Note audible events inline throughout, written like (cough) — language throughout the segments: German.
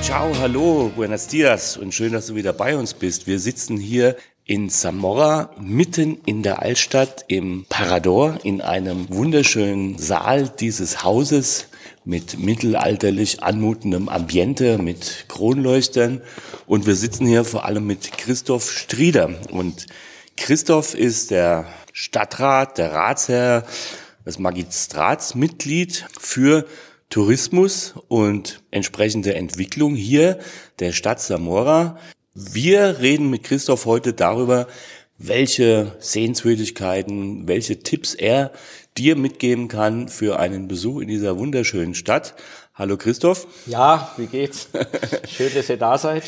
Ciao, hallo, buenos dias und schön, dass du wieder bei uns bist. Wir sitzen hier in Zamora, mitten in der Altstadt im Parador, in einem wunderschönen Saal dieses Hauses mit mittelalterlich anmutendem Ambiente, mit Kronleuchtern. Und wir sitzen hier vor allem mit Christoph Strieder. Und Christoph ist der Stadtrat, der Ratsherr, das Magistratsmitglied für Tourismus und entsprechende Entwicklung hier der Stadt Zamora. Wir reden mit Christoph heute darüber, welche Sehenswürdigkeiten, welche Tipps er dir mitgeben kann für einen Besuch in dieser wunderschönen Stadt. Hallo Christoph. Ja, wie geht's? (laughs) Schön, dass ihr da seid.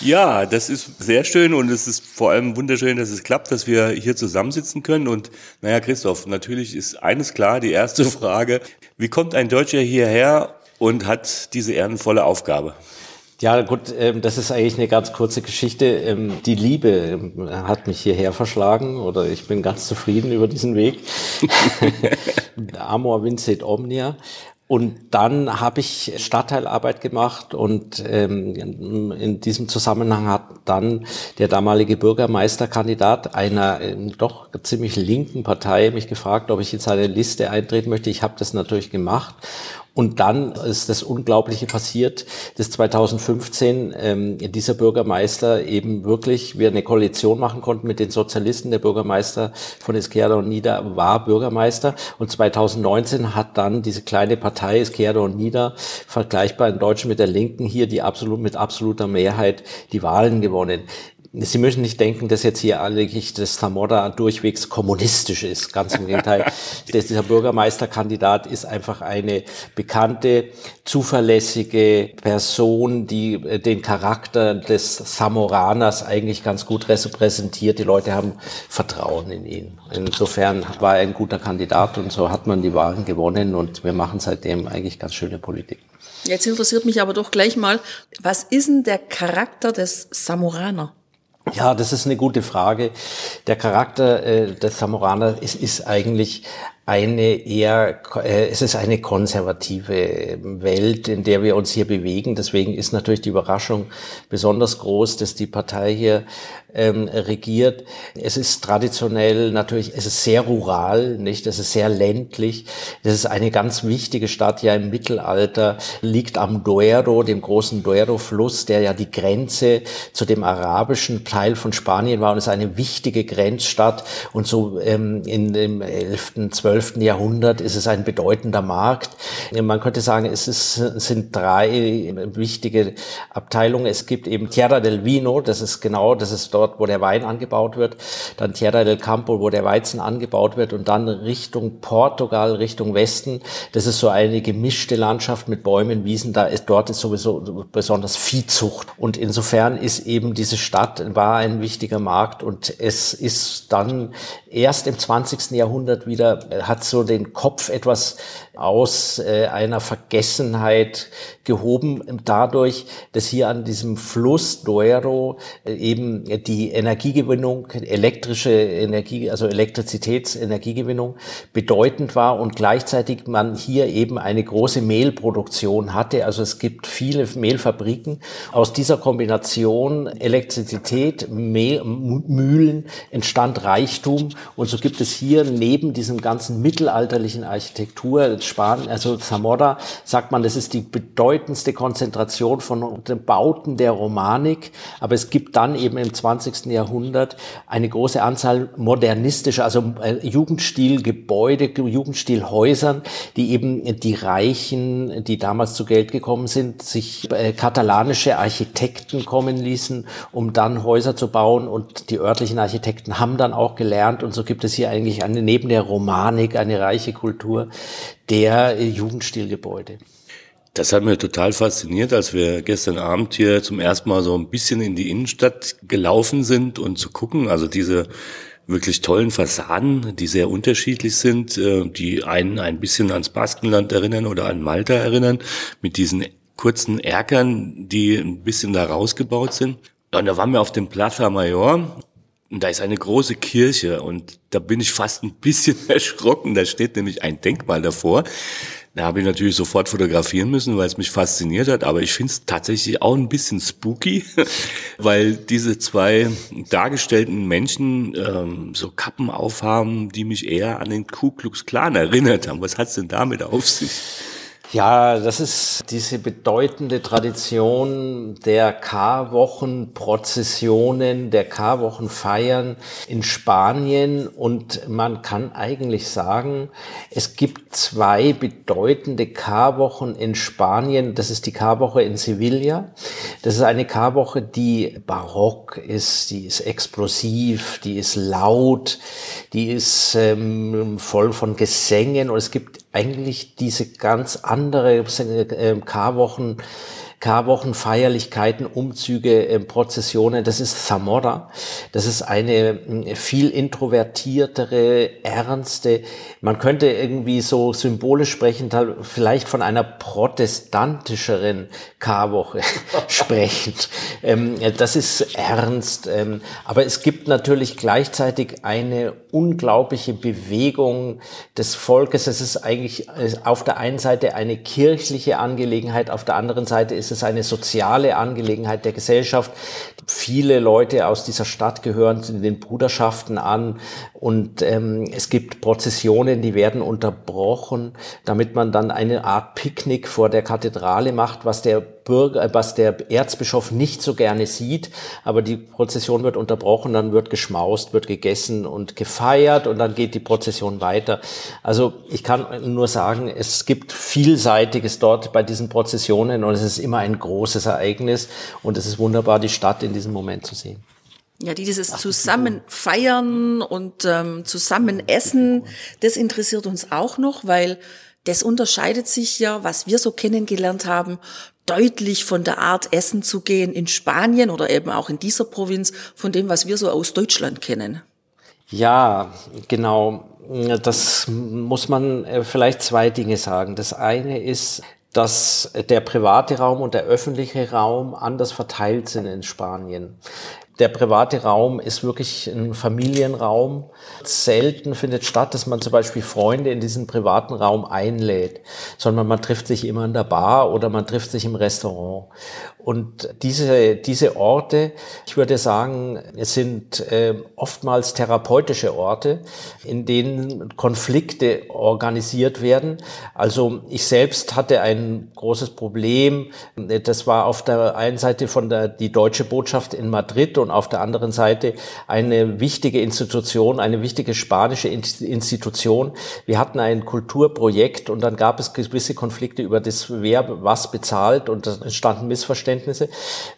Ja, das ist sehr schön und es ist vor allem wunderschön, dass es klappt, dass wir hier zusammensitzen können. Und naja, Christoph, natürlich ist eines klar, die erste (laughs) Frage, wie kommt ein Deutscher hierher und hat diese ehrenvolle Aufgabe? Ja, gut, ähm, das ist eigentlich eine ganz kurze Geschichte. Ähm, die Liebe ähm, hat mich hierher verschlagen oder ich bin ganz zufrieden über diesen Weg. (laughs) Amor vincit omnia. Und dann habe ich Stadtteilarbeit gemacht und ähm, in diesem Zusammenhang hat dann der damalige Bürgermeisterkandidat einer ähm, doch ziemlich linken Partei mich gefragt, ob ich in seine Liste eintreten möchte. Ich habe das natürlich gemacht und dann ist das Unglaubliche passiert, dass 2015 ähm, dieser Bürgermeister eben wirklich, wir eine Koalition machen konnten mit den Sozialisten. Der Bürgermeister von Izquierda und Nida war Bürgermeister und 2019 hat dann diese kleine Partei Izquierda und Nida, vergleichbar in Deutschen mit der Linken, hier die absolut mit absoluter Mehrheit die Wahlen gewonnen. Sie müssen nicht denken, dass jetzt hier eigentlich das Zamora durchwegs kommunistisch ist. Ganz im Gegenteil. (laughs) Dieser Bürgermeisterkandidat ist einfach eine bekannte, zuverlässige Person, die äh, den Charakter des Zamoraners eigentlich ganz gut repräsentiert. Die Leute haben Vertrauen in ihn. Insofern war er ein guter Kandidat und so hat man die Wahlen gewonnen und wir machen seitdem eigentlich ganz schöne Politik. Jetzt interessiert mich aber doch gleich mal, was ist denn der Charakter des Samoraner? Ja, das ist eine gute Frage. Der Charakter äh, des Samoraner ist, ist eigentlich eine eher, äh, es ist eine konservative Welt, in der wir uns hier bewegen. Deswegen ist natürlich die Überraschung besonders groß, dass die Partei hier ähm, regiert. Es ist traditionell natürlich, es ist sehr rural, nicht? Es ist sehr ländlich. Es ist eine ganz wichtige Stadt, ja im Mittelalter, liegt am Duero, dem großen Duero-Fluss, der ja die Grenze zu dem arabischen Teil von Spanien war und ist eine wichtige Grenzstadt. Und so ähm, in dem 11., 12. Jahrhundert ist es ein bedeutender Markt. Man könnte sagen, es, ist, sind drei wichtige Abteilungen. Es gibt eben Tierra del Vino, das ist genau, das ist dort dort, wo der Wein angebaut wird, dann Tierra del Campo, wo der Weizen angebaut wird und dann Richtung Portugal, Richtung Westen. Das ist so eine gemischte Landschaft mit Bäumen, Wiesen. Da ist dort ist sowieso besonders Viehzucht und insofern ist eben diese Stadt war ein wichtiger Markt und es ist dann erst im 20. Jahrhundert wieder hat so den Kopf etwas aus äh, einer Vergessenheit gehoben, dadurch, dass hier an diesem Fluss Duero äh, eben die Energiegewinnung, elektrische Energie, also Elektrizitätsenergiegewinnung bedeutend war und gleichzeitig man hier eben eine große Mehlproduktion hatte. Also es gibt viele Mehlfabriken. Aus dieser Kombination Elektrizität, Mehl, Mühlen entstand Reichtum und so gibt es hier neben diesem ganzen mittelalterlichen Architektur Spanien, also Zamora, sagt man, das ist die bedeutendste Konzentration von den Bauten der Romanik. Aber es gibt dann eben im 20. Jahrhundert eine große Anzahl modernistischer, also äh, Jugendstilgebäude, Jugendstilhäusern, die eben die Reichen, die damals zu Geld gekommen sind, sich äh, katalanische Architekten kommen ließen, um dann Häuser zu bauen. Und die örtlichen Architekten haben dann auch gelernt. Und so gibt es hier eigentlich eine, neben der Romanik eine reiche Kultur, der Jugendstilgebäude. Das hat mir total fasziniert, als wir gestern Abend hier zum ersten Mal so ein bisschen in die Innenstadt gelaufen sind und zu gucken, also diese wirklich tollen Fassaden, die sehr unterschiedlich sind, äh, die einen ein bisschen ans Baskenland erinnern oder an Malta erinnern, mit diesen kurzen Erkern, die ein bisschen da rausgebaut sind. Und da waren wir auf dem Plaza Mayor und da ist eine große Kirche und da bin ich fast ein bisschen (laughs) erschrocken. Da steht nämlich ein Denkmal davor. Da habe ich natürlich sofort fotografieren müssen, weil es mich fasziniert hat. Aber ich finde es tatsächlich auch ein bisschen spooky, (laughs) weil diese zwei dargestellten Menschen ähm, so Kappen aufhaben, die mich eher an den Ku Klux Klan erinnert haben. Was hat's denn damit auf sich? Ja, das ist diese bedeutende Tradition der Karwochenprozessionen, der Karwochenfeiern in Spanien. Und man kann eigentlich sagen, es gibt zwei bedeutende Karwochen in Spanien. Das ist die Karwoche in Sevilla. Das ist eine Karwoche, die barock ist, die ist explosiv, die ist laut, die ist ähm, voll von Gesängen. Und es gibt eigentlich diese ganz andere äh, Karwochen Feierlichkeiten, Umzüge, äh, Prozessionen. Das ist Zamora. Das ist eine viel introvertiertere, ernste, man könnte irgendwie so symbolisch sprechen, vielleicht von einer protestantischeren Karwoche (laughs) sprechen. Ähm, das ist ernst. Ähm, aber es gibt natürlich gleichzeitig eine unglaubliche Bewegung des Volkes. Es ist eigentlich äh, auf der einen Seite eine kirchliche Angelegenheit, auf der anderen Seite ist es eine soziale Angelegenheit der Gesellschaft. Viele Leute aus dieser Stadt gehören zu den Bruderschaften an und ähm, es gibt Prozessionen, die werden unterbrochen, damit man dann eine Art Picknick vor der Kathedrale macht, was der Bürger, äh, was der Erzbischof nicht so gerne sieht. Aber die Prozession wird unterbrochen, dann wird geschmaust, wird gegessen und gefeiert und dann geht die Prozession weiter. Also ich kann nur sagen, es gibt Vielseitiges dort bei diesen Prozessionen und es ist immer ein großes Ereignis und es ist wunderbar, die Stadt in diesem Moment zu sehen. Ja, dieses zusammen feiern und ähm, zusammen essen, das interessiert uns auch noch, weil das unterscheidet sich ja, was wir so kennengelernt haben, deutlich von der Art Essen zu gehen in Spanien oder eben auch in dieser Provinz von dem, was wir so aus Deutschland kennen. Ja, genau. Das muss man äh, vielleicht zwei Dinge sagen. Das eine ist, dass der private Raum und der öffentliche Raum anders verteilt sind in Spanien. Der private Raum ist wirklich ein Familienraum. Selten findet statt, dass man zum Beispiel Freunde in diesen privaten Raum einlädt, sondern man trifft sich immer in der Bar oder man trifft sich im Restaurant. Und diese, diese Orte, ich würde sagen, es sind äh, oftmals therapeutische Orte, in denen Konflikte organisiert werden. Also ich selbst hatte ein großes Problem. Das war auf der einen Seite von der, die deutsche Botschaft in Madrid und auf der anderen Seite eine wichtige Institution, eine wichtige spanische Institution. Wir hatten ein Kulturprojekt und dann gab es gewisse Konflikte über das, wer was bezahlt und es entstanden Missverständnisse. Missverständnisse.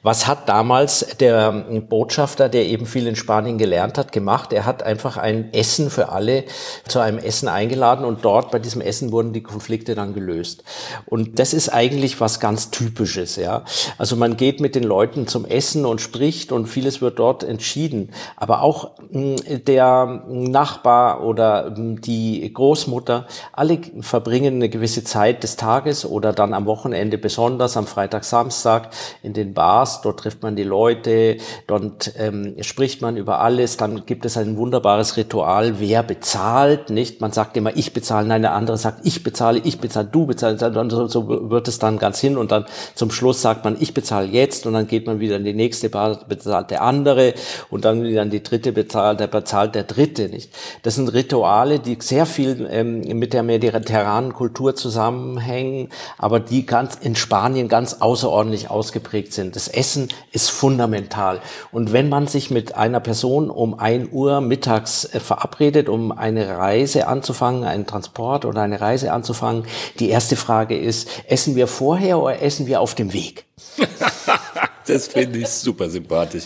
Was hat damals der Botschafter, der eben viel in Spanien gelernt hat, gemacht? Er hat einfach ein Essen für alle zu einem Essen eingeladen und dort bei diesem Essen wurden die Konflikte dann gelöst. Und das ist eigentlich was ganz Typisches, ja. Also man geht mit den Leuten zum Essen und spricht und vieles wird dort entschieden. Aber auch hm, der Nachbar oder hm, die Großmutter, alle verbringen eine gewisse Zeit des Tages oder dann am Wochenende besonders, am Freitag, Samstag, in den Bars, dort trifft man die Leute, dort ähm, spricht man über alles, dann gibt es ein wunderbares Ritual, wer bezahlt, nicht? Man sagt immer, ich bezahle, nein, der andere sagt, ich bezahle, ich bezahle, du bezahlst, so, so wird es dann ganz hin und dann zum Schluss sagt man, ich bezahle jetzt und dann geht man wieder in die nächste Bar, bezahlt der andere und dann wieder in die dritte bezahlt, der bezahlt der dritte, nicht? Das sind Rituale, die sehr viel ähm, mit der mediterranen Kultur zusammenhängen, aber die ganz in Spanien ganz außerordentlich ausgeprägt ausgeprägt sind. Das Essen ist fundamental. Und wenn man sich mit einer Person um ein Uhr mittags äh, verabredet, um eine Reise anzufangen, einen Transport oder eine Reise anzufangen, die erste Frage ist, essen wir vorher oder essen wir auf dem Weg? (laughs) das finde ich super sympathisch.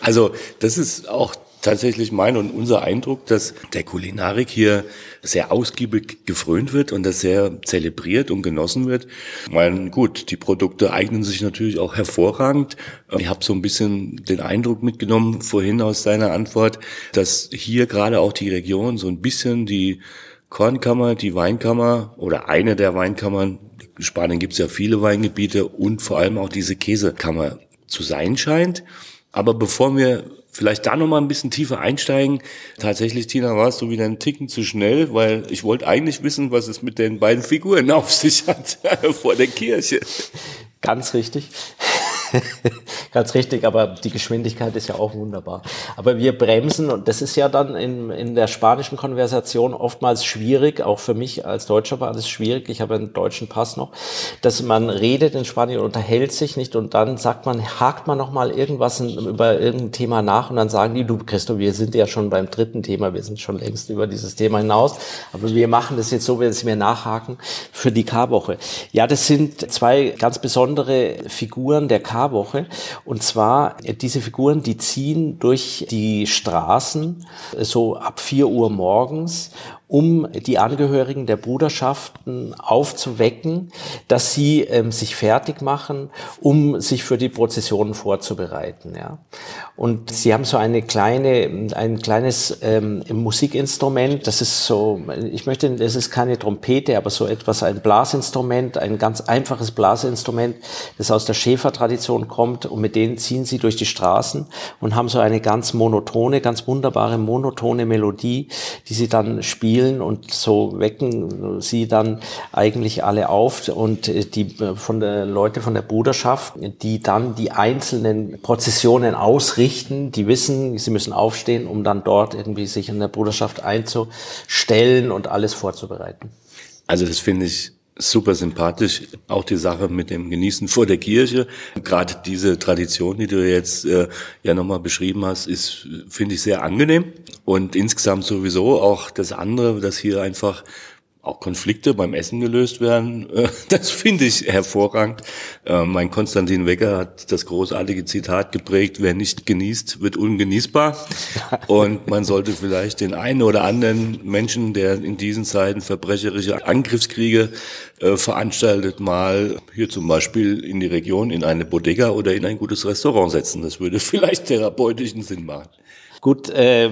Also das ist auch tatsächlich mein und unser Eindruck, dass der Kulinarik hier sehr ausgiebig gefrönt wird und das sehr zelebriert und genossen wird. Ich meine, gut, die Produkte eignen sich natürlich auch hervorragend. Ich habe so ein bisschen den Eindruck mitgenommen vorhin aus deiner Antwort, dass hier gerade auch die Region so ein bisschen die Kornkammer, die Weinkammer oder eine der Weinkammern, in Spanien gibt es ja viele Weingebiete und vor allem auch diese Käsekammer zu sein scheint. Aber bevor wir vielleicht da nochmal ein bisschen tiefer einsteigen. Tatsächlich, Tina, warst du wieder einen Ticken zu schnell, weil ich wollte eigentlich wissen, was es mit den beiden Figuren auf sich hat (laughs) vor der Kirche. Ganz richtig. (laughs) Ganz richtig, aber die Geschwindigkeit ist ja auch wunderbar. Aber wir bremsen und das ist ja dann in, in der spanischen Konversation oftmals schwierig, auch für mich als Deutscher war das schwierig, ich habe einen deutschen Pass noch, dass man redet in Spanien, unterhält sich nicht und dann sagt man, hakt man nochmal irgendwas über irgendein Thema nach und dann sagen die, du Christo, wir sind ja schon beim dritten Thema, wir sind schon längst über dieses Thema hinaus, aber wir machen das jetzt so, wir nachhaken für die K-Woche. Ja, das sind zwei ganz besondere Figuren der K-Woche und zwar diese Figuren, die ziehen durch die Straßen so ab vier Uhr morgens um die Angehörigen der Bruderschaften aufzuwecken, dass sie ähm, sich fertig machen, um sich für die Prozessionen vorzubereiten. Ja. Und sie haben so eine kleine, ein kleines ähm, Musikinstrument, das ist so, ich möchte, das ist keine Trompete, aber so etwas, ein Blasinstrument, ein ganz einfaches Blasinstrument, das aus der Schäfertradition kommt und mit denen ziehen sie durch die Straßen und haben so eine ganz monotone, ganz wunderbare monotone Melodie, die sie dann spielen spielen und so wecken sie dann eigentlich alle auf und äh, die äh, von der Leute von der Bruderschaft, die dann die einzelnen Prozessionen ausrichten, die wissen, sie müssen aufstehen, um dann dort irgendwie sich in der Bruderschaft einzustellen und alles vorzubereiten. Also das finde ich super sympathisch. Auch die Sache mit dem Genießen vor der Kirche. Gerade diese Tradition, die du jetzt äh, ja nochmal beschrieben hast, ist, finde ich, sehr angenehm. Und insgesamt sowieso auch das andere, dass hier einfach auch Konflikte beim Essen gelöst werden. Das finde ich hervorragend. Äh, mein Konstantin Wecker hat das großartige Zitat geprägt, wer nicht genießt, wird ungenießbar. (laughs) Und man sollte vielleicht den einen oder anderen Menschen, der in diesen Zeiten verbrecherische Angriffskriege äh, veranstaltet, mal hier zum Beispiel in die Region, in eine Bodega oder in ein gutes Restaurant setzen. Das würde (laughs) vielleicht therapeutischen Sinn machen. Gut, äh,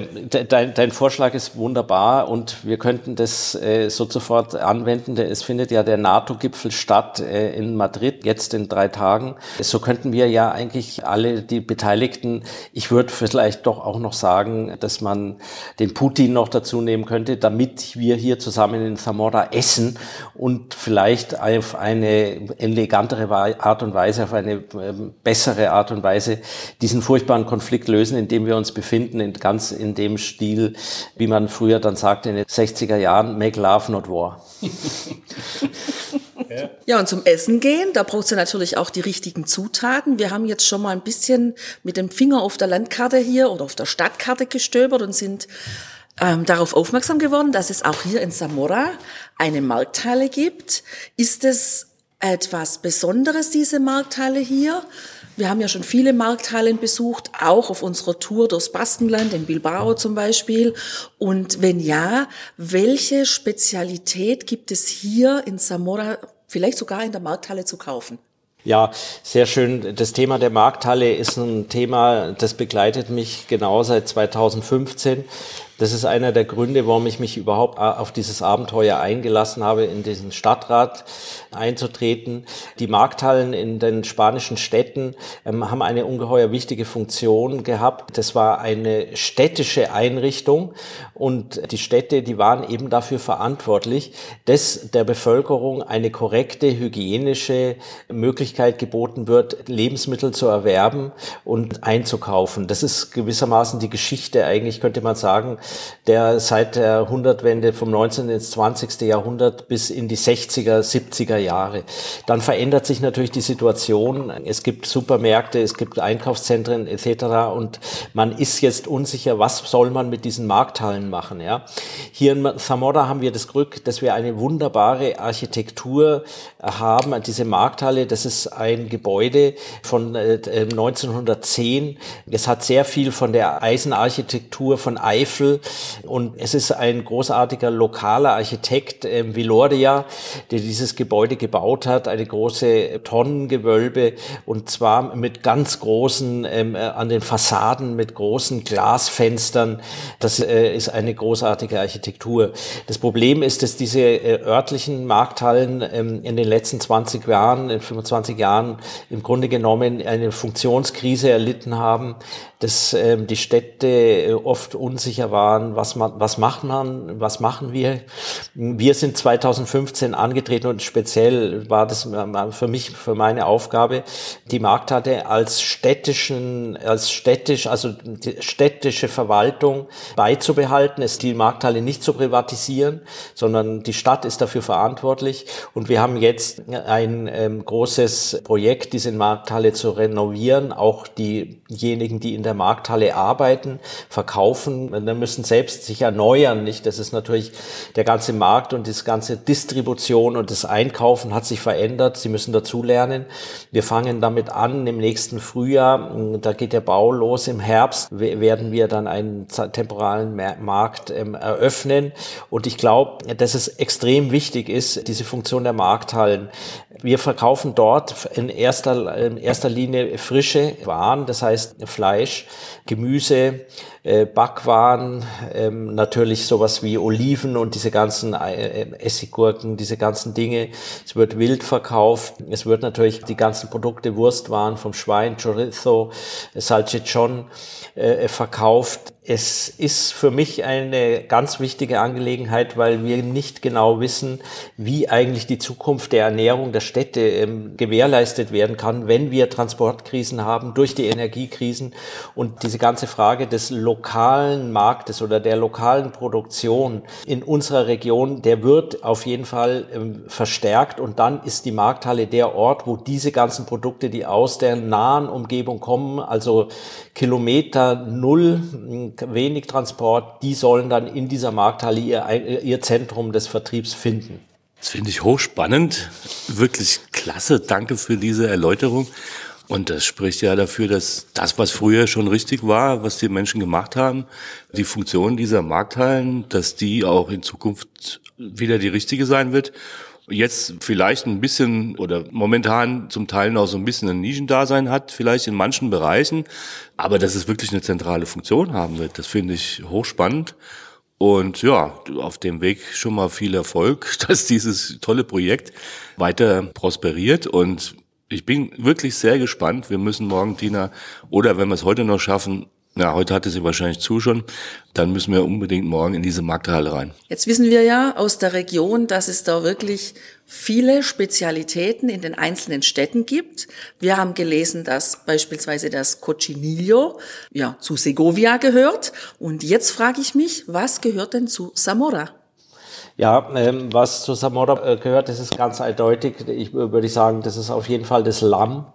dein, dein Vorschlag ist wunderbar und wir könnten das äh, so sofort anwenden. Es findet ja der NATO-Gipfel statt äh, in Madrid, jetzt in drei Tagen. So könnten wir ja eigentlich alle die Beteiligten, ich würde vielleicht doch auch noch sagen, dass man den Putin noch dazu nehmen könnte, damit wir hier zusammen in Zamora essen und vielleicht auf eine elegantere Art und Weise, auf eine ähm, bessere Art und Weise diesen furchtbaren Konflikt lösen, in dem wir uns befinden in, ganz in dem Stil, wie man früher dann sagte in den 60er Jahren, make love, not war. (laughs) Ja, und zum Essen gehen, da braucht es natürlich auch die richtigen Zutaten. Wir haben jetzt schon mal ein bisschen mit dem Finger auf der Landkarte hier oder auf der Stadtkarte gestöbert und sind ähm, darauf aufmerksam geworden, dass es auch hier in Zamora eine Markthalle gibt. Ist es etwas Besonderes, diese Markthalle hier? Wir haben ja schon viele Markthallen besucht, auch auf unserer Tour durchs Baskenland, in Bilbao zum Beispiel. Und wenn ja, welche Spezialität gibt es hier in Zamora, vielleicht sogar in der Markthalle zu kaufen? Ja, sehr schön. Das Thema der Markthalle ist ein Thema, das begleitet mich genau seit 2015. Das ist einer der Gründe, warum ich mich überhaupt auf dieses Abenteuer eingelassen habe, in diesen Stadtrat einzutreten. Die Markthallen in den spanischen Städten ähm, haben eine ungeheuer wichtige Funktion gehabt. Das war eine städtische Einrichtung und die Städte, die waren eben dafür verantwortlich, dass der Bevölkerung eine korrekte hygienische Möglichkeit geboten wird, Lebensmittel zu erwerben und einzukaufen. Das ist gewissermaßen die Geschichte eigentlich, könnte man sagen, der seit der Jahrhundertwende vom 19. ins 20. Jahrhundert bis in die 60er, 70er Jahre. Dann verändert sich natürlich die Situation. Es gibt Supermärkte, es gibt Einkaufszentren etc. Und man ist jetzt unsicher, was soll man mit diesen Markthallen machen. Ja? Hier in Zamora haben wir das Glück, dass wir eine wunderbare Architektur haben. Diese Markthalle, das ist ein Gebäude von 1910. Äh, es hat sehr viel von der Eisenarchitektur von Eifel und es ist ein großartiger lokaler Architekt, äh, Vilordia, der dieses Gebäude gebaut hat, eine große Tonnengewölbe und zwar mit ganz großen, ähm, äh, an den Fassaden mit großen Glasfenstern. Das äh, ist eine großartige Architektur. Das Problem ist, dass diese äh, örtlichen Markthallen ähm, in den letzten 20 Jahren, in 25 Jahren im Grunde genommen eine Funktionskrise erlitten haben, dass ähm, die Städte äh, oft unsicher waren, was, man, was machen man, was machen wir. Wir sind 2015 angetreten und speziell war das äh, für mich, für meine Aufgabe, die Markthalle als städtischen, als städtisch, also städtische Verwaltung beizubehalten, es die Markthalle nicht zu privatisieren, sondern die Stadt ist dafür verantwortlich. Und wir haben jetzt ein ähm, großes Projekt, diese Markthalle zu renovieren, auch diejenigen, die in der Markthalle arbeiten, verkaufen, dann müssen selbst sich erneuern, nicht? Das ist natürlich der ganze Markt und das ganze Distribution und das Einkaufen hat sich verändert. Sie müssen dazulernen. Wir fangen damit an im nächsten Frühjahr. Da geht der Bau los. Im Herbst werden wir dann einen temporalen Markt ähm, eröffnen. Und ich glaube, dass es extrem wichtig ist, diese Funktion der Markthallen. Wir verkaufen dort in erster, in erster Linie frische Waren, das heißt Fleisch, Gemüse, äh, Backwaren, ähm, natürlich sowas wie Oliven und diese ganzen äh, Essiggurken, diese ganzen Dinge. Es wird wild verkauft. Es wird natürlich die ganzen Produkte, Wurstwaren vom Schwein, Chorizo, Salchichon äh, verkauft es ist für mich eine ganz wichtige Angelegenheit, weil wir nicht genau wissen, wie eigentlich die Zukunft der Ernährung der Städte ähm, gewährleistet werden kann, wenn wir Transportkrisen haben durch die Energiekrisen. Und diese ganze Frage des lokalen Marktes oder der lokalen Produktion in unserer Region, der wird auf jeden Fall ähm, verstärkt. Und dann ist die Markthalle der Ort, wo diese ganzen Produkte, die aus der nahen Umgebung kommen, also Kilometer null wenig Transport, die sollen dann in dieser Markthalle ihr, ihr Zentrum des Vertriebs finden. Das finde ich hochspannend, wirklich klasse. Danke für diese Erläuterung. Und das spricht ja dafür, dass das, was früher schon richtig war, was die Menschen gemacht haben, die Funktion dieser Markthallen, dass die auch in Zukunft wieder die richtige sein wird jetzt vielleicht ein bisschen oder momentan zum Teil noch so ein bisschen ein Nischendasein hat, vielleicht in manchen Bereichen, aber dass es wirklich eine zentrale Funktion haben wird, das finde ich hochspannend. Und ja, auf dem Weg schon mal viel Erfolg, (laughs) dass dieses tolle Projekt weiter prosperiert und ich bin wirklich sehr gespannt. Wir müssen morgen, Tina, oder wenn wir es heute noch schaffen, ja, heute hatte sie wahrscheinlich zu schon. Dann müssen wir unbedingt morgen in diese Markthalle rein. Jetzt wissen wir ja aus der Region, dass es da wirklich viele Spezialitäten in den einzelnen Städten gibt. Wir haben gelesen, dass beispielsweise das Cochinillo ja zu Segovia gehört. Und jetzt frage ich mich, was gehört denn zu Zamora? Ja, ähm, was zu Zamora äh, gehört, das ist ganz eindeutig. Ich würde sagen, das ist auf jeden Fall das Lamm.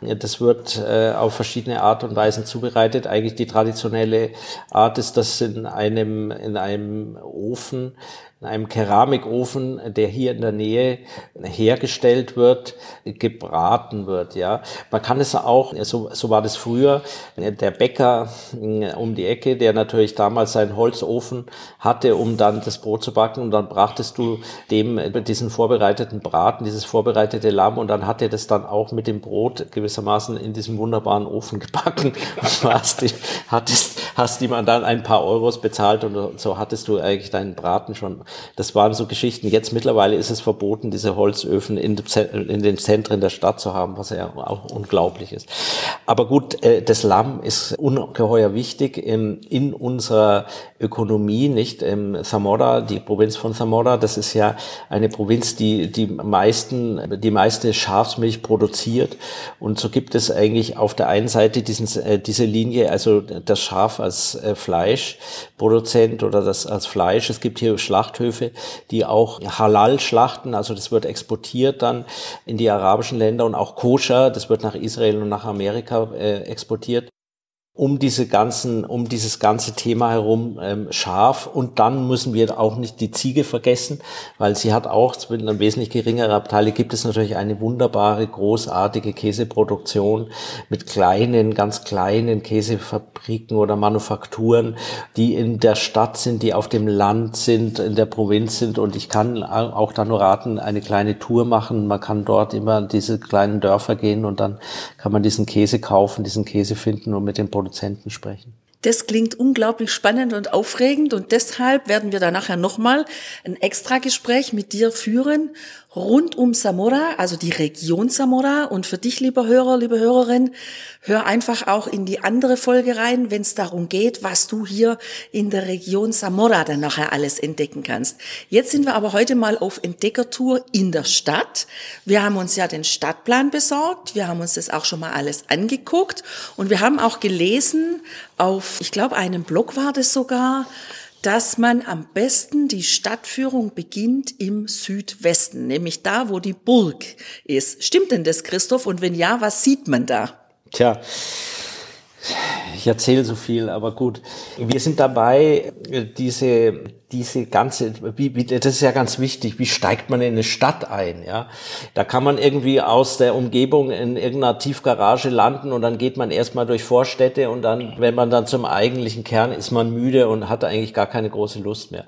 Das wird äh, auf verschiedene Art und Weisen zubereitet. Eigentlich die traditionelle Art ist, dass in einem, in einem Ofen in einem Keramikofen, der hier in der Nähe hergestellt wird, gebraten wird. Ja, man kann es auch, so, so war das früher, der Bäcker um die Ecke, der natürlich damals seinen Holzofen hatte, um dann das Brot zu backen und dann brachtest du dem diesen vorbereiteten Braten, dieses vorbereitete Lamm und dann hat er das dann auch mit dem Brot gewissermaßen in diesem wunderbaren Ofen gebacken und hast, hattest, hast ihm dann ein paar Euros bezahlt und so hattest du eigentlich deinen Braten schon Das waren so Geschichten. Jetzt mittlerweile ist es verboten, diese Holzöfen in, den Zentren der Stadt zu haben, was ja auch unglaublich ist. Aber gut, äh, das Lamm ist ungeheuer wichtig in, unserer Ökonomie, nicht? Zamora, die Provinz von Zamora, das ist ja eine Provinz, die die meisten, die meiste Schafsmilch produziert. Und so gibt es eigentlich auf der einen Seite diesen, äh, diese Linie, also das Schaf als äh, Fleischproduzent oder das als Fleisch. Es gibt hier Schlachthöfe, die auch Halal schlachten, also das wird exportiert dann in die arabischen Länder und auch Koscher, das wird nach Israel und nach Amerika äh, exportiert um diese ganzen, um dieses ganze Thema herum ähm, scharf. Und dann müssen wir auch nicht die Ziege vergessen, weil sie hat auch mit einer wesentlich geringeren Abteile gibt es natürlich eine wunderbare, großartige Käseproduktion mit kleinen, ganz kleinen Käsefabriken oder Manufakturen, die in der Stadt sind, die auf dem Land sind, in der Provinz sind. Und ich kann auch da nur raten, eine kleine Tour machen. Man kann dort immer diese kleinen Dörfer gehen und dann kann man diesen Käse kaufen, diesen Käse finden und mit dem Produzenten sprechen. Das klingt unglaublich spannend und aufregend und deshalb werden wir da nachher nochmal ein extra Gespräch mit dir führen rund um Samora, also die Region Samora. Und für dich, lieber Hörer, liebe Hörerin, hör einfach auch in die andere Folge rein, wenn es darum geht, was du hier in der Region Samora dann nachher alles entdecken kannst. Jetzt sind wir aber heute mal auf Entdeckertour in der Stadt. Wir haben uns ja den Stadtplan besorgt. Wir haben uns das auch schon mal alles angeguckt. Und wir haben auch gelesen auf, ich glaube, einem Blog war das sogar, dass man am besten die Stadtführung beginnt im Südwesten, nämlich da, wo die Burg ist. Stimmt denn das, Christoph? Und wenn ja, was sieht man da? Tja, ich erzähle so viel, aber gut. Wir sind dabei, diese diese ganze, wie, wie, das ist ja ganz wichtig, wie steigt man in eine Stadt ein, ja? Da kann man irgendwie aus der Umgebung in irgendeiner Tiefgarage landen und dann geht man erstmal durch Vorstädte und dann, wenn man dann zum eigentlichen Kern ist man müde und hat eigentlich gar keine große Lust mehr.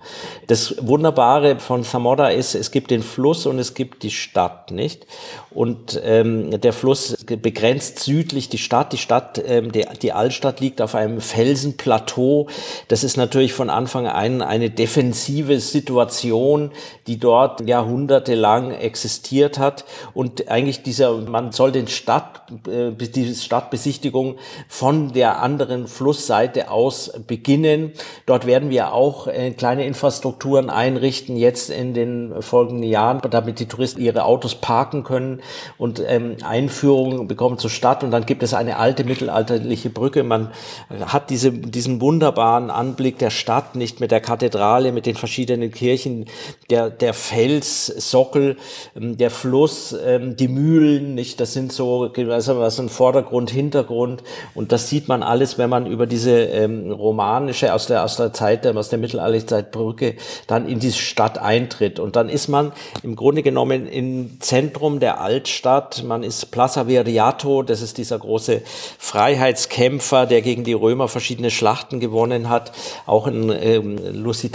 Das Wunderbare von Zamora ist, es gibt den Fluss und es gibt die Stadt, nicht? Und ähm, der Fluss begrenzt südlich die Stadt. Die Stadt, ähm, die, die Altstadt liegt auf einem Felsenplateau. Das ist natürlich von Anfang an eine defensive Situation, die dort jahrhundertelang existiert hat. Und eigentlich dieser, man soll den Stadt, äh, diese Stadtbesichtigung von der anderen Flussseite aus beginnen. Dort werden wir auch äh, kleine Infrastrukturen einrichten, jetzt in den folgenden Jahren, damit die Touristen ihre Autos parken können und ähm, bekommen zur Stadt und dann gibt es eine alte mittelalterliche Brücke. Man hat diese, diesen wunderbaren Anblick der Stadt, nicht mit der Kathedrale, mit den verschiedenen Kirchen, der, der Felssockel, ähm, der Fluss, ähm, die Mühlen, nicht, das sind so, also was ein Vordergrund, Hintergrund und das sieht man alles, wenn man über diese ähm, romanische, aus der, aus der Zeit, aus der mittelalterlichen Brücke dann in diese Stadt eintritt und dann ist man im Grunde genommen im Zentrum der Altstadt. Man ist Plaza Viriato, das ist dieser große Freiheitskämpfer, der gegen die Römer verschiedene Schlachten gewonnen hat. Auch in ähm,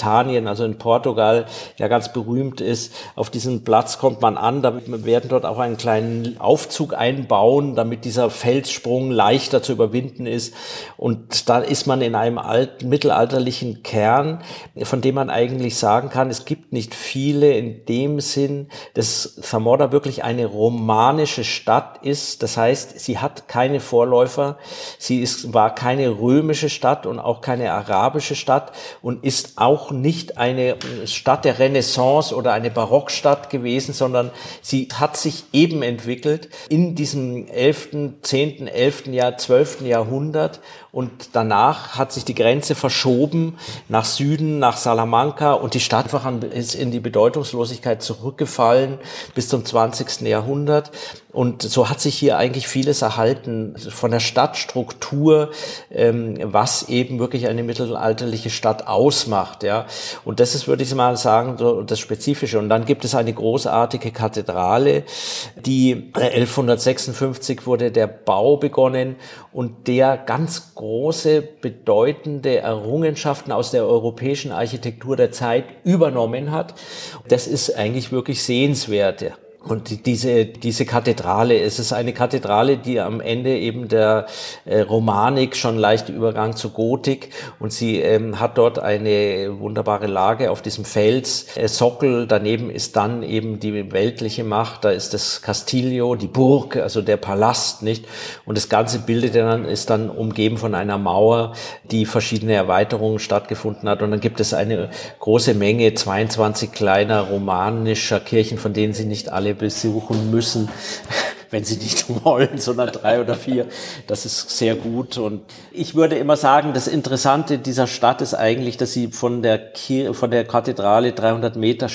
Lusitanien, also in Portugal, ja ganz berühmt ist. Auf diesen Platz kommt man an, damit wir werden dort auch einen kleinen Aufzug einbauen, damit dieser Felssprung leichter zu überwinden ist. Und da ist man in einem alten, mittelalterlichen Kern, von dem man eigentlich sagen kann, es gibt nicht viele in dem Sinn, dass Zamora wirklich eine romanische Stadt ist. Das heißt, sie hat keine Vorläufer. Sie ist, war keine römische Stadt und auch keine arabische Stadt und ist auch nicht eine Stadt der Renaissance oder eine Barockstadt gewesen, sondern sie hat sich eben entwickelt in diesem 11., 10., 11. Jahr, 12. Jahrhundert und danach hat sich die Grenze verschoben nach Süden, nach Salamanca und die Stadt ist in die Bedeutungslosigkeit zurückgefallen bis zum 20. Jahrhundert. Und so hat sich hier eigentlich vieles erhalten von der Stadtstruktur, ähm, was eben wirklich eine mittelalterliche Stadt ausmacht. Ja. Und das ist, würde ich mal sagen, so das Spezifische. Und dann gibt es eine großartige Kathedrale, die 1156 wurde der Bau begonnen und der ganz große, bedeutende Errungenschaften aus der europäischen Architektur der Zeit übernommen hat. Das ist eigentlich wirklich sehenswert. Und diese, diese Kathedrale, es ist eine Kathedrale, die am Ende eben der äh, Romanik schon leicht Übergang zur Gotik. Und sie ähm, hat dort eine wunderbare Lage auf diesem Fels, äh, Sockel, daneben ist dann eben die weltliche Macht, da ist das Castillo, die Burg, also der Palast, nicht? Und das ganze bildet dann, ist dann umgeben von einer Mauer, die verschiedene Erweiterungen stattgefunden hat. Und dann gibt es eine große Menge, 22 kleiner romanischer Kirchen, von denen sie nicht alle besuchen müssen, (laughs) wenn sie nicht (laughs) wollen, sondern drei oder vier. Das ist sehr gut. Und ich würde immer sagen, das Interessante dieser Stadt ist eigentlich, dass sie von der, Kir von der Kathedrale 300 Meter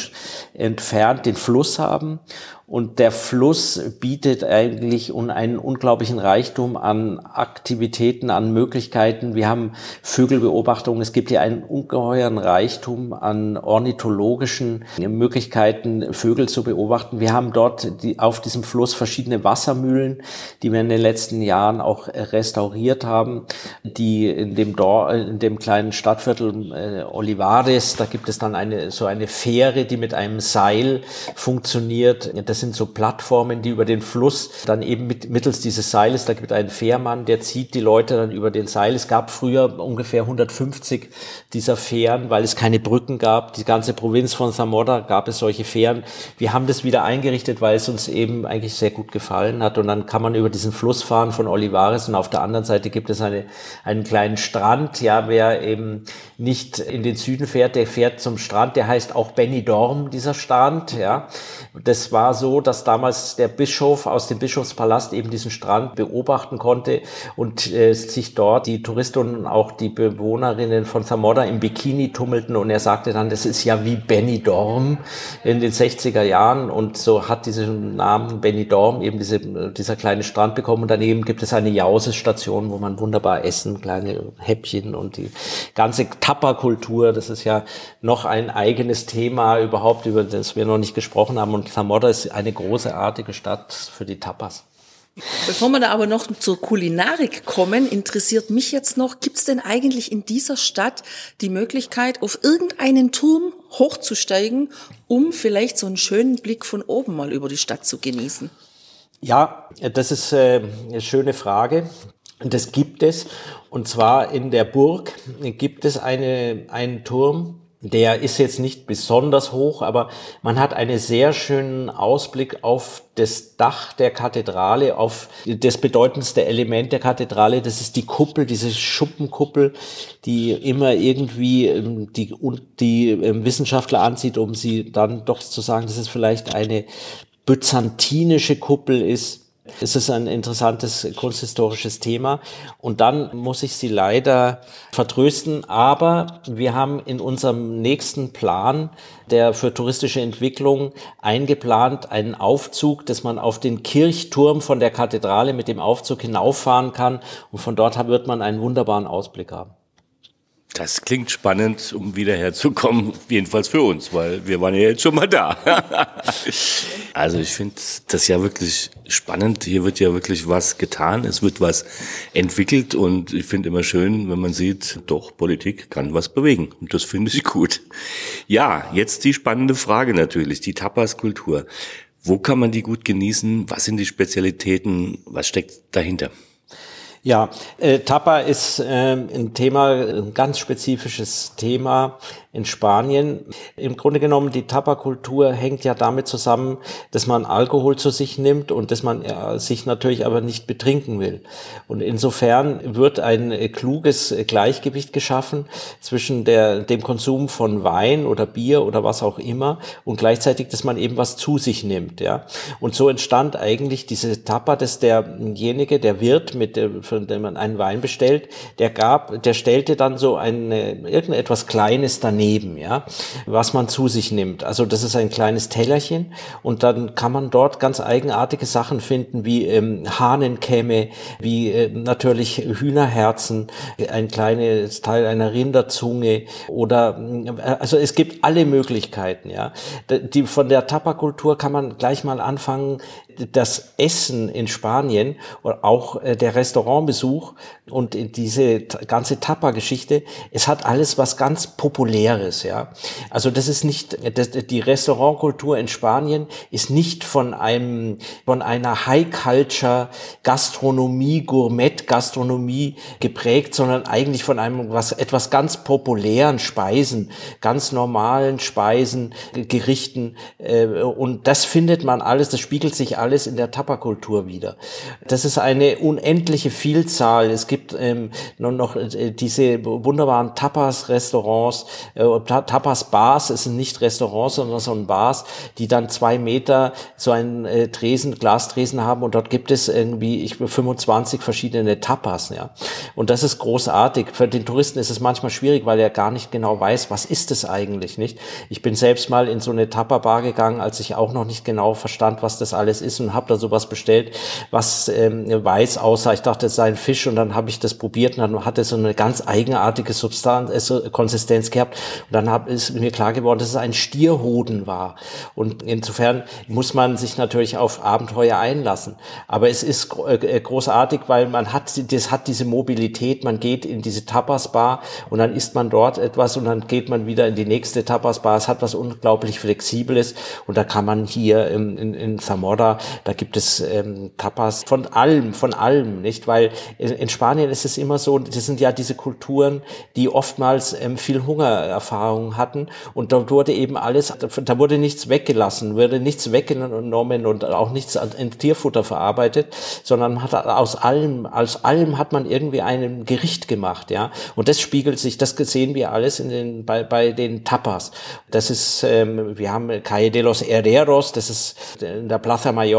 entfernt den Fluss haben und der Fluss bietet eigentlich einen unglaublichen Reichtum an Aktivitäten, an Möglichkeiten. Wir haben Vögelbeobachtungen. Es gibt hier einen ungeheuren Reichtum an ornithologischen Möglichkeiten, Vögel zu beobachten. Wir haben dort die, auf diesem Fluss verschiedene Wassermühlen, die wir in den letzten Jahren auch restauriert haben, die in dem, Dor in dem kleinen Stadtviertel äh, Olivares, da gibt es dann eine, so eine Fähre, die mit einem Seil funktioniert. Das sind so Plattformen, die über den Fluss dann eben mit, mittels dieses Seiles, da gibt es einen Fährmann, der zieht die Leute dann über den Seil. Es gab früher ungefähr 150 dieser Fähren, weil es keine Brücken gab. Die ganze Provinz von Zamora gab es solche Fähren. Wir haben das wieder eingerichtet, weil es uns eben eigentlich sehr gut gefallen hat. Und dann kann man über diesen Fluss fahren von Olivares und auf der anderen Seite gibt es eine, einen kleinen Strand. Ja, wer eben nicht in den Süden fährt, der fährt zum Strand. Der heißt auch Benidorm, dieser Strand. Ja, das war so so, dass damals der Bischof aus dem Bischofspalast eben diesen Strand beobachten konnte und äh, sich dort die Touristen und auch die Bewohnerinnen von Zamora im Bikini tummelten und er sagte dann, das ist ja wie Benidorm in den 60er Jahren und so hat diesen Namen Benidorm eben diese, dieser kleine Strand bekommen und daneben gibt es eine Jausestation, wo man wunderbar essen, kleine Häppchen und die ganze Tapperkultur, das ist ja noch ein eigenes Thema überhaupt, über das wir noch nicht gesprochen haben und Zamora ist eine großartige Stadt für die Tapas. Bevor wir da aber noch zur Kulinarik kommen, interessiert mich jetzt noch, gibt es denn eigentlich in dieser Stadt die Möglichkeit, auf irgendeinen Turm hochzusteigen, um vielleicht so einen schönen Blick von oben mal über die Stadt zu genießen? Ja, das ist äh, eine schöne Frage. Das gibt es. Und zwar in der Burg gibt es eine, einen Turm, der ist jetzt nicht besonders hoch, aber man hat einen sehr schönen Ausblick auf das Dach der Kathedrale, auf das bedeutendste Element der Kathedrale. Das ist die Kuppel, diese Schuppenkuppel, die immer irgendwie ähm, die, die ähm, Wissenschaftler anzieht, um sie dann doch zu sagen, dass es vielleicht eine byzantinische Kuppel ist. Es ist ein interessantes kunsthistorisches Thema. Und dann muss ich Sie leider vertrösten. Aber wir haben in unserem nächsten Plan, der für touristische Entwicklung eingeplant, einen Aufzug, dass man auf den Kirchturm von der Kathedrale mit dem Aufzug hinauffahren kann. Und von dort wird man einen wunderbaren Ausblick haben. Das klingt spannend, um wieder herzukommen, jedenfalls für uns, weil wir waren ja jetzt schon mal da. (laughs) also ich finde das ja wirklich spannend. Hier wird ja wirklich was getan, es wird was entwickelt und ich finde immer schön, wenn man sieht, doch, Politik kann was bewegen und das finde ich gut. Ja, jetzt die spannende Frage natürlich, die Tapas-Kultur. Wo kann man die gut genießen? Was sind die Spezialitäten? Was steckt dahinter? Ja, äh, Tapa ist äh, ein Thema, ein ganz spezifisches Thema in Spanien. Im Grunde genommen, die Tabakultur hängt ja damit zusammen, dass man Alkohol zu sich nimmt und dass man ja, sich natürlich aber nicht betrinken will. Und insofern wird ein äh, kluges Gleichgewicht geschaffen zwischen der, dem Konsum von Wein oder Bier oder was auch immer und gleichzeitig, dass man eben was zu sich nimmt. Ja. Und so entstand eigentlich diese Tapa, dass derjenige, der Wirt, mit dem, von dem man einen Wein bestellt, der gab, der stellte dann so ein irgendetwas Kleines daneben daneben, ja, was man zu sich nimmt. Also das ist ein kleines Tellerchen und dann kann man dort ganz eigenartige Sachen finden, wie ähm, Hahnenkämme, wie äh, natürlich Hühnerherzen, ein kleines Teil einer Rinderzunge oder äh, also es gibt alle Möglichkeiten, ja. Die von der Tapakultur kann man gleich mal anfangen, das Essen in Spanien und auch äh, der Restaurantbesuch und diese ganze Tapa-Geschichte, es hat alles was ganz Populäres, ja. Also das ist nicht, das, die Restaurantkultur in Spanien ist nicht von einem, von einer High-Culture Gastronomie, Gourmet-Gastronomie geprägt, sondern eigentlich von einem was, etwas ganz populären Speisen, ganz normalen Speisen, Gerichten, äh, und das findet man alles, das spiegelt sich alles in der Tapakultur wieder. Das ist eine unendliche Vielzahl. Es gibt ähm, nur noch äh, diese wunderbaren Tapas-Restaurants, äh, Tapas-Bars, es sind nicht Restaurants, sondern so ein Bars, die dann zwei Meter so einen äh, Tresen, Glastresen haben und dort gibt es irgendwie ich, 25 verschiedene Tapas. Ja. Und das ist großartig. Für den Touristen ist es manchmal schwierig, weil er gar nicht genau weiß, was ist es eigentlich, nicht? Ich bin selbst mal in so eine Tapa-Bar gegangen, als ich auch noch nicht genau verstand, was das alles ist und habe da sowas bestellt, was ähm, weiß aussah. Ich dachte, es sei ein Fisch und dann habe ich das probiert und dann hat es so eine ganz eigenartige Substanz, äh, Konsistenz gehabt und dann hab, ist mir klar geworden, dass es ein Stierhoden war. Und insofern muss man sich natürlich auf Abenteuer einlassen. Aber es ist äh, großartig, weil man hat, das hat diese Mobilität, man geht in diese Tapas-Bar und dann isst man dort etwas und dann geht man wieder in die nächste Tapas-Bar. Es hat was unglaublich Flexibles und da kann man hier in, in, in Zamora, da gibt es ähm, Tapas von allem, von allem, nicht? Weil in, Spanien ist es immer so, das sind ja diese Kulturen, die oftmals ähm, viel Hungererfahrung hatten und da wurde eben alles, da wurde nichts weggelassen, wurde nichts weggenommen und auch nichts in Tierfutter verarbeitet, sondern hat aus allem, aus allem hat man irgendwie ein Gericht gemacht, ja. Und das spiegelt sich, das sehen wir alles in den, bei, bei den Tapas. Das ist, ähm, wir haben Calle de los Herreros, das ist in der Plaza Mayor,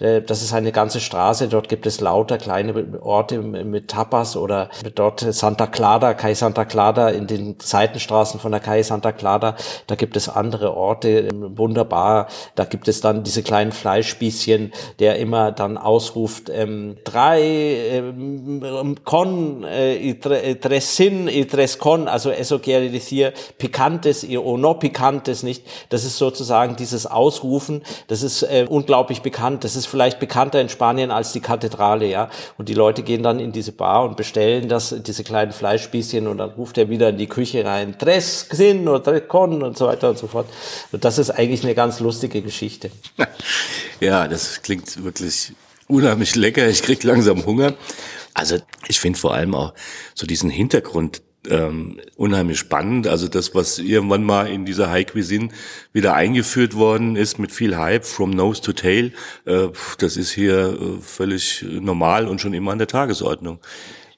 äh, das ist eine ganze Straße, dort gibt es lauter kleine Orte mit Tapas oder dort Santa Clara, Calle Santa Clara, in den Seitenstraßen von der Calle Santa Clara, da gibt es andere Orte, wunderbar, da gibt es dann diese kleinen Fleischspießchen, der immer dann ausruft, ähm, drei ähm, con äh, y tres sin tres con, also eso quiere decir picantes o no picantes, nicht? Das ist sozusagen dieses Ausrufen, das ist äh, unglaublich bekannt. Das ist vielleicht bekannter in Spanien als die Kathedrale, ja. Und die Leute gehen dann in diese Bar und bestellen das, diese kleinen Fleischspießchen und dann ruft er wieder in die Küche rein, tres sin oder tres con und so weiter und so fort. Und das ist eigentlich eine ganz lustige Geschichte. (laughs) Ja, das klingt wirklich unheimlich lecker. Ich krieg langsam Hunger. Also ich finde vor allem auch so diesen Hintergrund ähm, unheimlich spannend. Also das, was irgendwann mal in dieser High Cuisine wieder eingeführt worden ist mit viel Hype, from nose to tail, äh, das ist hier äh, völlig normal und schon immer an der Tagesordnung.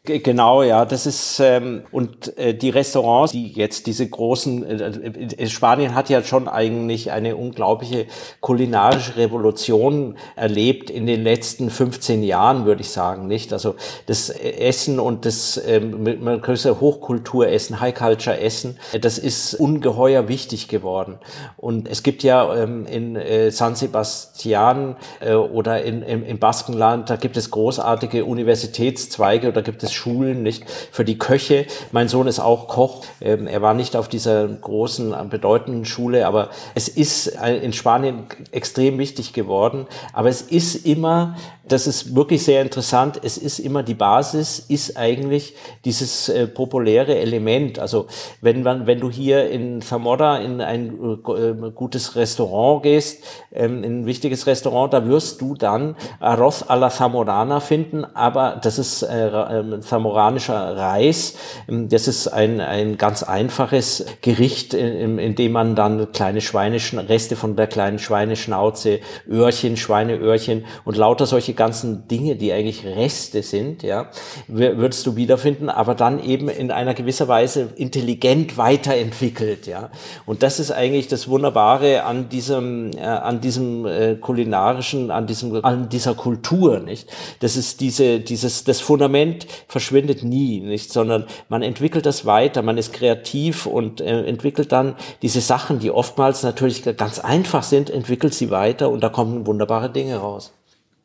Genau, ja, das ist ähm, und äh, die Restaurants, die jetzt diese großen, äh, äh, Spanien hat ja schon eigentlich eine unglaubliche kulinarische Revolution erlebt in den letzten 15 Jahren, würde ich sagen, nicht? Also das Essen und das ähm, man könnte Hochkulturessen, High Culture Essen, das ist ungeheuer wichtig geworden. Und es gibt ja ähm, in äh, San Sebastian äh, oder in, im, im Baskenland, da gibt es großartige Universitätszweige oder gibt es Schulen, nicht für die Köche. Mein Sohn ist auch Koch. Ähm, er war nicht auf dieser großen, bedeutenden Schule, aber es ist in Spanien extrem wichtig geworden. Aber es ist immer das ist wirklich sehr interessant. Es ist immer die Basis, ist eigentlich dieses äh, populäre Element. Also wenn man, wenn du hier in Zamora in ein äh, gutes Restaurant gehst, ähm, in ein wichtiges Restaurant, da wirst du dann Arroz a la Zamorana finden, aber das ist äh, äh, zamoranischer Reis. Ähm, das ist ein, ein ganz einfaches Gericht, in, in dem man dann kleine Schweineschen, Reste von der kleinen Schweineschnauze, Öhrchen, Schweineöhrchen und lauter solche ganzen Dinge, die eigentlich Reste sind, ja, würdest du wiederfinden, aber dann eben in einer gewisser Weise intelligent weiterentwickelt, ja. Und das ist eigentlich das Wunderbare an diesem, äh, an diesem äh, kulinarischen, an diesem, an dieser Kultur, nicht? Das ist diese, dieses, das Fundament verschwindet nie, nicht? Sondern man entwickelt das weiter, man ist kreativ und äh, entwickelt dann diese Sachen, die oftmals natürlich ganz einfach sind, entwickelt sie weiter und da kommen wunderbare Dinge raus.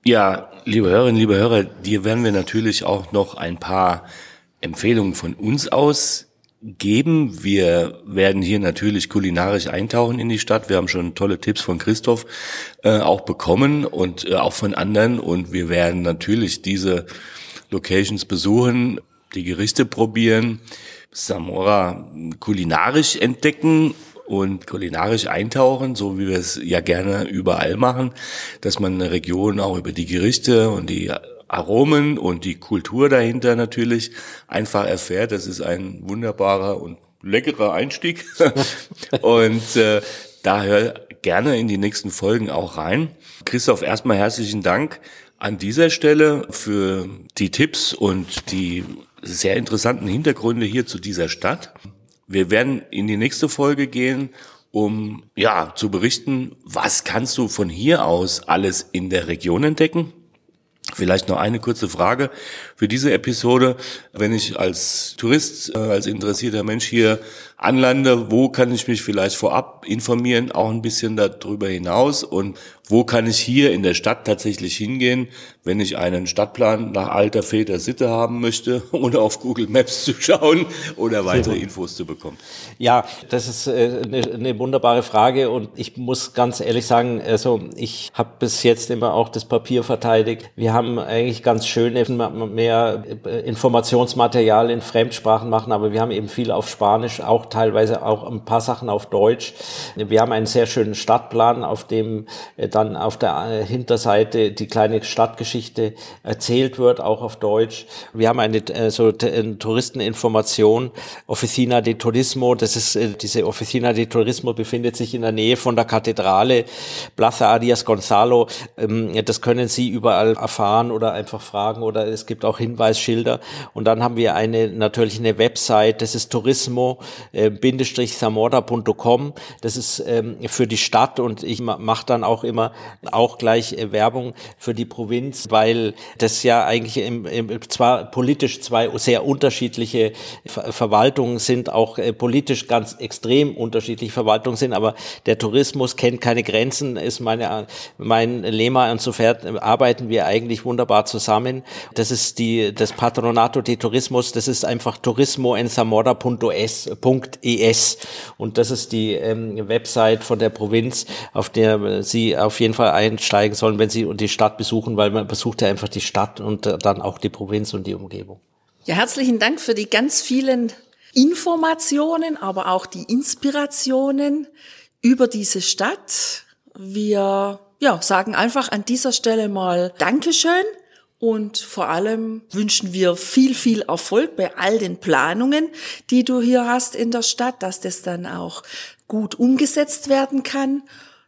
Ja, liebe Hörerinnen, liebe Hörer, dir werden wir natürlich auch noch ein paar Empfehlungen von uns aus geben. Wir werden hier natürlich kulinarisch eintauchen in die Stadt. Wir haben schon tolle Tipps von Christoph äh, auch bekommen und äh, auch von anderen. Und wir werden natürlich diese Locations besuchen, die Gerichte probieren, Samora kulinarisch entdecken und kulinarisch eintauchen, so wie wir es ja gerne überall machen, dass man eine Region auch über die Gerichte und die Aromen und die Kultur dahinter natürlich einfach erfährt. Das ist ein wunderbarer und leckerer Einstieg. (laughs) und äh, da hör gerne in die nächsten Folgen auch rein. Christoph, erstmal herzlichen Dank an dieser Stelle für die Tipps und die sehr interessanten Hintergründe hier zu dieser Stadt. Wir werden in die nächste Folge gehen, um ja zu berichten, was kannst du von hier aus alles in der Region entdecken. Vielleicht noch eine kurze Frage für diese Episode. Wenn ich als Tourist, äh, als interessierter Mensch hier anlande, wo kann ich mich vielleicht vorab informieren, auch ein bisschen darüber hinaus und wo kann ich hier in der Stadt tatsächlich hingehen, wenn ich einen Stadtplan nach alter Väter Sitte haben möchte, (laughs) ohne auf Google Maps zu schauen oder weitere Infos zu bekommen? Ja, das ist äh, eine, eine wunderbare Frage und ich muss ganz ehrlich sagen, also ich habe bis jetzt immer auch das Papier verteidigt. Wir haben eigentlich ganz schöne mehr äh, Informationsmaterial in Fremdsprachen machen, aber wir haben eben viel auf Spanisch, auch teilweise auch ein paar Sachen auf Deutsch. Wir haben einen sehr schönen Stadtplan, auf dem äh, dann auf der äh, Hinterseite die kleine Stadtgeschichte erzählt wird, auch auf Deutsch. Wir haben eine so eine Touristeninformation, Oficina de Turismo. Das ist diese Oficina de Turismo befindet sich in der Nähe von der Kathedrale Plaza Arias Gonzalo. Ähm, das können Sie überall erfahren oder einfach fragen oder es gibt auch Hinweisschilder. Und dann haben wir eine natürlich eine Website. Das ist Turismo Bindestrich-samora.com. Das ist ähm, für die Stadt und ich mache dann auch immer auch gleich äh, Werbung für die Provinz, weil das ja eigentlich im, im, zwar politisch zwei sehr unterschiedliche Ver Verwaltungen sind, auch äh, politisch ganz extrem unterschiedliche Verwaltungen sind, aber der Tourismus kennt keine Grenzen, ist meine, mein Lema. Insofern arbeiten wir eigentlich wunderbar zusammen. Das ist die, das Patronato de Tourismus, das ist einfach turismoensamora.es es. Und das ist die ähm, Website von der Provinz, auf der Sie auf jeden Fall einsteigen sollen, wenn Sie die Stadt besuchen, weil man besucht ja einfach die Stadt und äh, dann auch die Provinz und die Umgebung. Ja, herzlichen Dank für die ganz vielen Informationen, aber auch die Inspirationen über diese Stadt. Wir ja, sagen einfach an dieser Stelle mal Dankeschön und vor allem wünschen wir viel, viel Erfolg bei all den Planungen, die du hier hast in der Stadt, dass das dann auch gut umgesetzt werden kann.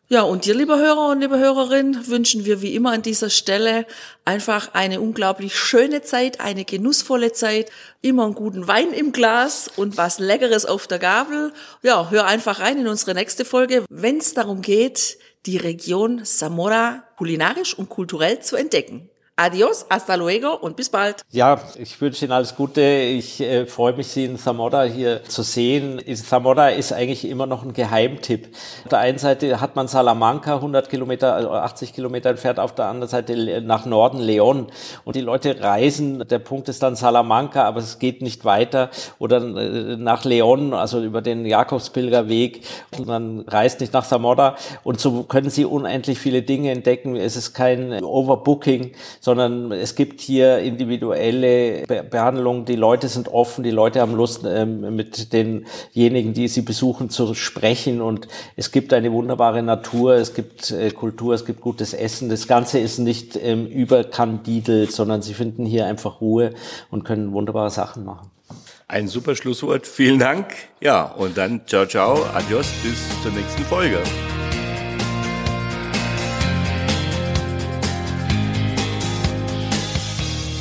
Ja, und dir, lieber Hörer und liebe Hörerin, wünschen wir wie immer an dieser Stelle einfach eine unglaublich schöne Zeit, eine genussvolle Zeit, immer einen guten Wein im Glas und was Leckeres auf der Gabel. Ja, hör einfach rein in unsere nächste Folge, wenn es darum geht, die Region Zamora kulinarisch und kulturell zu entdecken. Adios, hasta luego und bis bald. Ja, ich wünsche Ihnen alles Gute. Ich äh, freue mich, Sie in Zamora hier zu sehen. Zamora ist eigentlich immer noch ein Geheimtipp. Auf der einen Seite hat man Salamanca, 100 Kilometer, also 80 Kilometer entfernt, auf der anderen Seite nach Norden Leon. Und die Leute reisen, der Punkt ist dann Salamanca, aber es geht nicht weiter. Oder äh, nach Leon, also über den Jakobspilgerweg. Und man reist nicht nach Zamora. Und so können Sie unendlich viele Dinge entdecken. Es ist kein Overbooking sondern es gibt hier individuelle Be Behandlungen. Die Leute sind offen, die Leute haben Lust, ähm, mit denjenigen, die sie besuchen, zu sprechen. Und es gibt eine wunderbare Natur, es gibt äh, Kultur, es gibt gutes Essen. Das Ganze ist nicht ähm, überkandidelt, sondern sie finden hier einfach Ruhe und können wunderbare Sachen machen. Ein super Schlusswort. Vielen Dank. Ja, und dann ciao, ciao, adios, bis zur nächsten Folge.